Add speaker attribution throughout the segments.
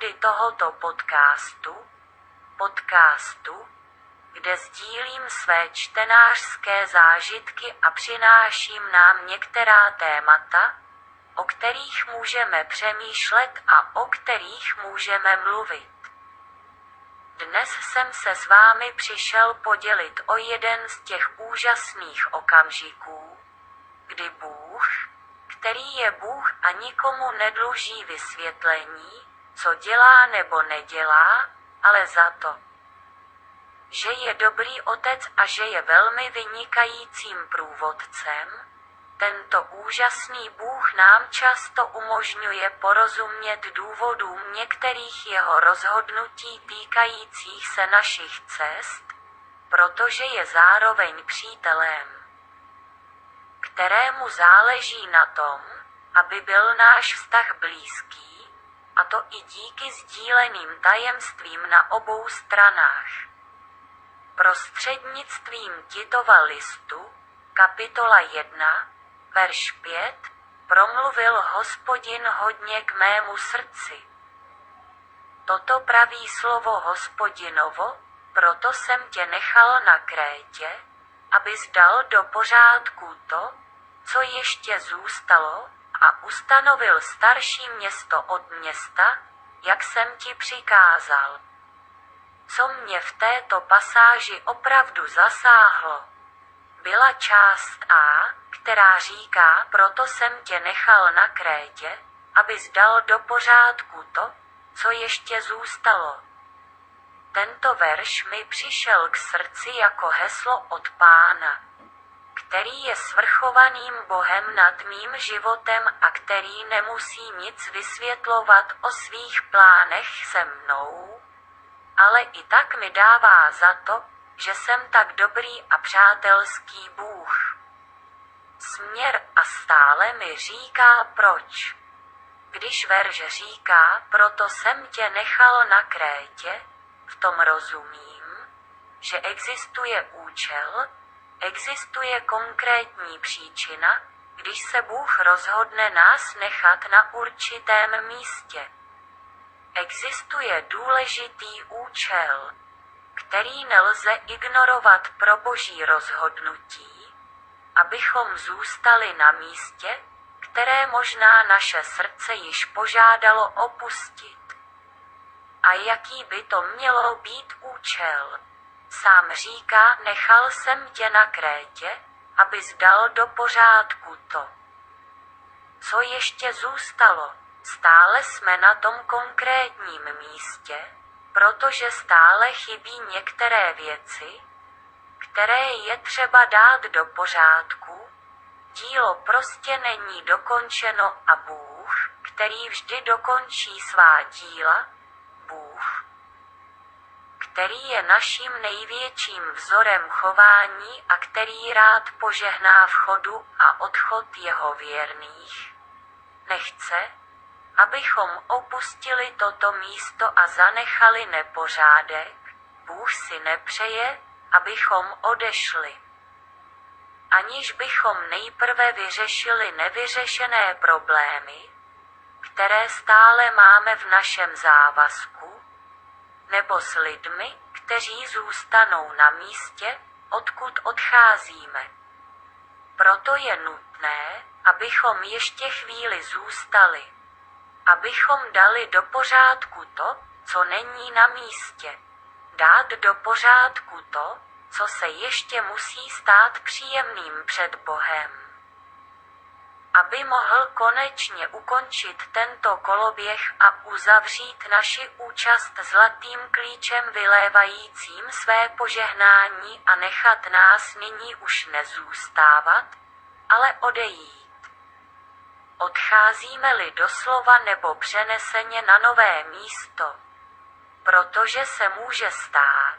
Speaker 1: epizody tohoto podcastu, podcastu, kde sdílím své čtenářské zážitky a přináším nám některá témata, o kterých můžeme přemýšlet a o kterých můžeme mluvit. Dnes jsem se s vámi přišel podělit o jeden z těch úžasných okamžiků, kdy Bůh, který je Bůh a nikomu nedluží vysvětlení, co dělá nebo nedělá, ale za to, že je dobrý otec a že je velmi vynikajícím průvodcem, tento úžasný Bůh nám často umožňuje porozumět důvodům některých jeho rozhodnutí týkajících se našich cest, protože je zároveň přítelem, kterému záleží na tom, aby byl náš vztah blízký, to i díky sdíleným tajemstvím na obou stranách. Prostřednictvím Titova listu, kapitola 1, verš 5, promluvil hospodin hodně k mému srdci. Toto praví slovo hospodinovo, proto jsem tě nechal na Krétě, abys dal do pořádku to, co ještě zůstalo, a ustanovil starší město od města, jak jsem ti přikázal. Co mě v této pasáži opravdu zasáhlo, byla část A, která říká, proto jsem tě nechal na Krétě, abys dal do pořádku to, co ještě zůstalo. Tento verš mi přišel k srdci jako heslo od pána, který je svrchovaným Bohem nad mým životem a který nemusí nic vysvětlovat o svých plánech se mnou, ale i tak mi dává za to, že jsem tak dobrý a přátelský Bůh. Směr a stále mi říká proč. Když verš říká, proto jsem tě nechal na Krétě, v tom rozumím, že existuje účel, existuje konkrétní příčina, když se Bůh rozhodne nás nechat na určitém místě. Existuje důležitý účel, který nelze ignorovat pro boží rozhodnutí, abychom zůstali na místě, které možná naše srdce již požádalo opustit. A jaký by to mělo být účel? Sám říká, nechal jsem tě na Krétě, abys dal do pořádku to. Co ještě zůstalo? Stále jsme na tom konkrétním místě, protože stále chybí některé věci, které je třeba dát do pořádku, dílo prostě není dokončeno a Bůh, který vždy dokončí svá díla, Bůh, který je naším největším vzorem chování a který rád požehná vchodu a odchod jeho věrných, nechce, abychom opustili toto místo a zanechali nepořádek, Bůh si nepřeje, abychom odešli. Aniž bychom nejprve vyřešili nevyřešené problémy, které stále máme v našem závazku, nebo s lidmi, kteří zůstanou na místě, odkud odcházíme. Proto je nutné, abychom ještě chvíli zůstali abychom dali do pořádku to, co není na místě. Dát do pořádku to, co se ještě musí stát příjemným před Bohem. Aby mohl konečně ukončit tento koloběh a uzavřít naši účast zlatým klíčem vylévajícím své požehnání a nechat nás nyní už nezůstávat, ale odejít. Odcházíme-li doslova nebo přeneseně na nové místo. Protože se může stát,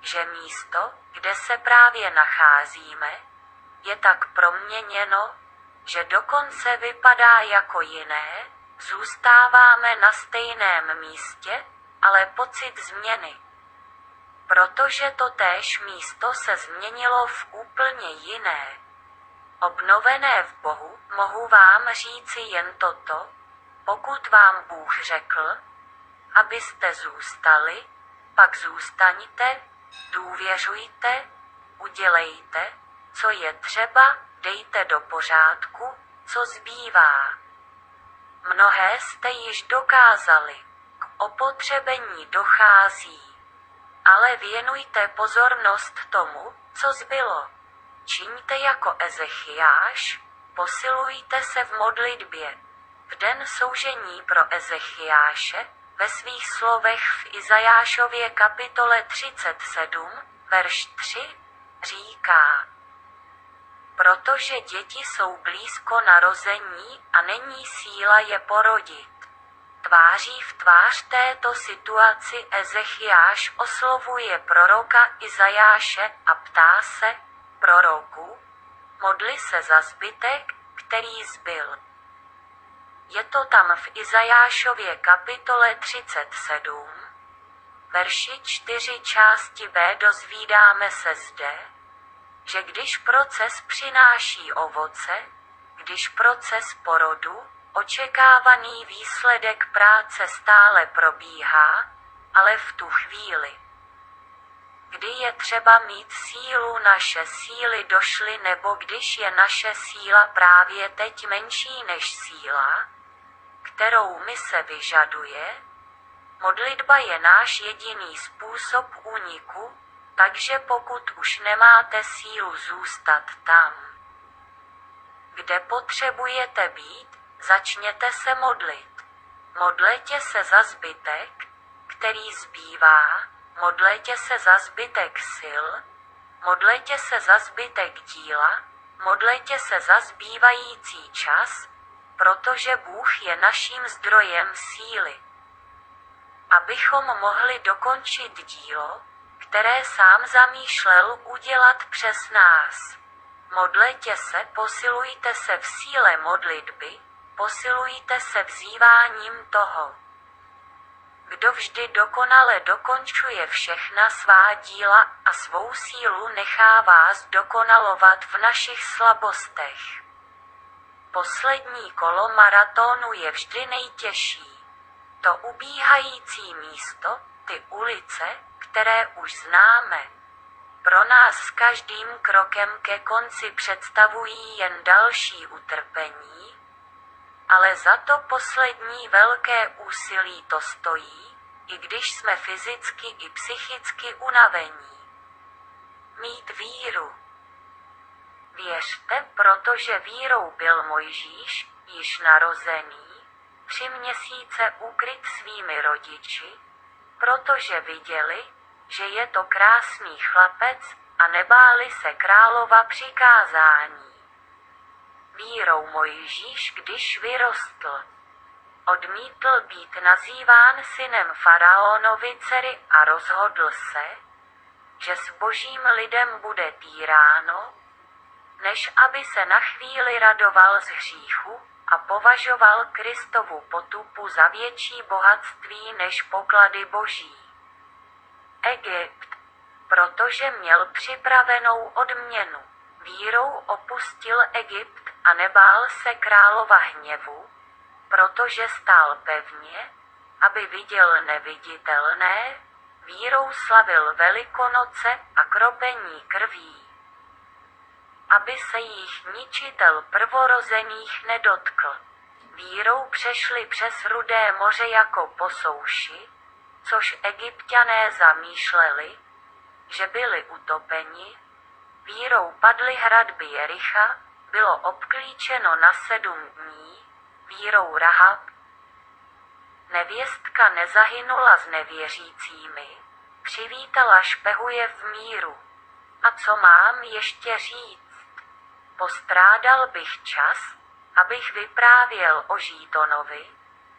Speaker 1: že místo, kde se právě nacházíme, je tak proměněno, že dokonce vypadá jako jiné, zůstáváme na stejném místě, ale pocit změny. Protože to též místo se změnilo v úplně jiné, obnovené v Bohu, mohu vám říci jen toto, pokud vám Bůh řekl, abyste zůstali, pak zůstaňte, důvěřujte, udělejte, co je třeba, dejte do pořádku, co zbývá. Mnohé jste již dokázali, k opotřebení dochází. Ale věnujte pozornost tomu, co zbylo. Čiňte jako Ezechiáš, posilujte se v modlitbě. V den soužení pro Ezechiáše, ve svých slovech v Izajášově kapitole 37, verš 3, říká, protože děti jsou blízko narození a není síla je porodit. Tváří v tvář této situaci Ezechiáš oslovuje proroka Izajáše a ptá se, proroku, modli se za zbytek, který zbyl. Je to tam v Izajášově kapitole 37, verši 4 části B dozvídáme se zde, že když proces přináší ovoce, když proces porodu, očekávaný výsledek práce stále probíhá, ale v tu chvíli, kdy je třeba mít sílu, naše síly došly, nebo když je naše síla právě teď menší než síla, kterou mi se vyžaduje, modlitba je náš jediný způsob úniku, takže pokud už nemáte sílu zůstat tam, kde potřebujete být, začněte se modlit. Modlete se za zbytek, který zbývá, modlete se za zbytek sil, modlete se za zbytek díla, modlete se za zbývající čas, protože Bůh je naším zdrojem síly. Abychom mohli dokončit dílo, které sám zamýšlel udělat přes nás. Modlete se, posilujte se v síle modlitby, posilujte se vzýváním toho. Kdo vždy dokonale dokončuje všechna svá díla a svou sílu nechá vás dokonalovat v našich slabostech. Poslední kolo maratonu je vždy nejtěžší. To ubíhající místo, ty ulice, které už známe. Pro nás s každým krokem ke konci představují jen další utrpení, ale za to poslední velké úsilí to stojí, i když jsme fyzicky i psychicky unavení. Mít víru. Věřte, protože vírou byl Mojžíš, již narozený, tři měsíce ukryt svými rodiči, protože viděli, že je to krásný chlapec a nebáli se králova přikázání. Vírou Mojžíš, když vyrostl, odmítl být nazýván synem faraonovi dcery a rozhodl se, že s božím lidem bude týráno, než aby se na chvíli radoval z hříchu a považoval Kristovu potupu za větší bohatství než poklady boží. Egypt, protože měl připravenou odměnu. Vírou opustil Egypt a nebál se králova hněvu, protože stál pevně, aby viděl neviditelné, vírou slavil Velikonoce a kropení krví, aby se jich ničitel prvorozených nedotkl. Vírou přešli přes rudé moře jako po souši, což egyptiané zamýšleli, že byli utopeni, vírou padly hradby Jericha, bylo obklíčeno na sedm dní, vírou Rahab, nevěstka nezahynula s nevěřícími, přivítala špehuje v míru. A co mám ještě říct? Postrádal bych čas, abych vyprávěl o Žítonovi,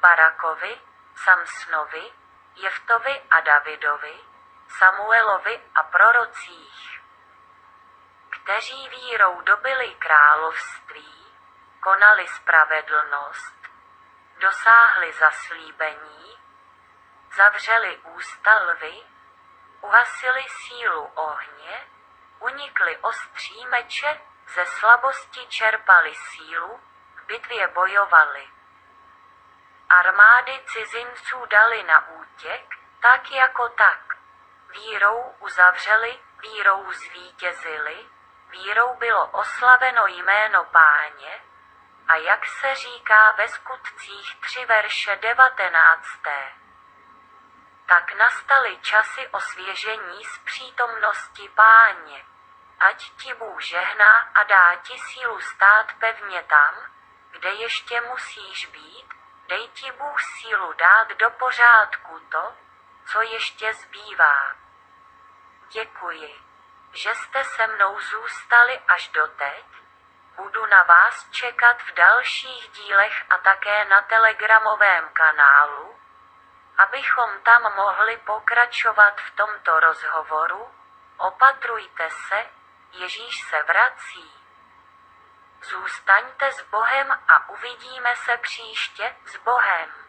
Speaker 1: Barakovi, Samsnovi, Jeftovi a Davidovi, Samuelovi a prorocích, kteří vírou dobili království, konali spravedlnost, dosáhli zaslíbení, zavřeli ústa lvy, uhasili sílu ohně, unikli ostří meče, ze slabosti čerpali sílu, v bitvě bojovali. Armády cizinců dali na útěk, tak jako tak. Vírou uzavřeli, vírou zvítězili, vírou bylo oslaveno jméno páně, a jak se říká ve skutcích 3 verše 19. Tak nastaly časy osvěžení z přítomnosti páně. Ať ti Bůh žehná a dá ti sílu stát pevně tam, kde ještě musíš být, dej ti Bůh sílu dát do pořádku to, co ještě zbývá. Děkuji, že jste se mnou zůstali až doteď. Budu na vás čekat v dalších dílech a také na telegramovém kanálu, abychom tam mohli pokračovat v tomto rozhovoru. Opatrujte se, Ježíš se vrací. Zůstaňte s Bohem a uvidíme se příště s Bohem.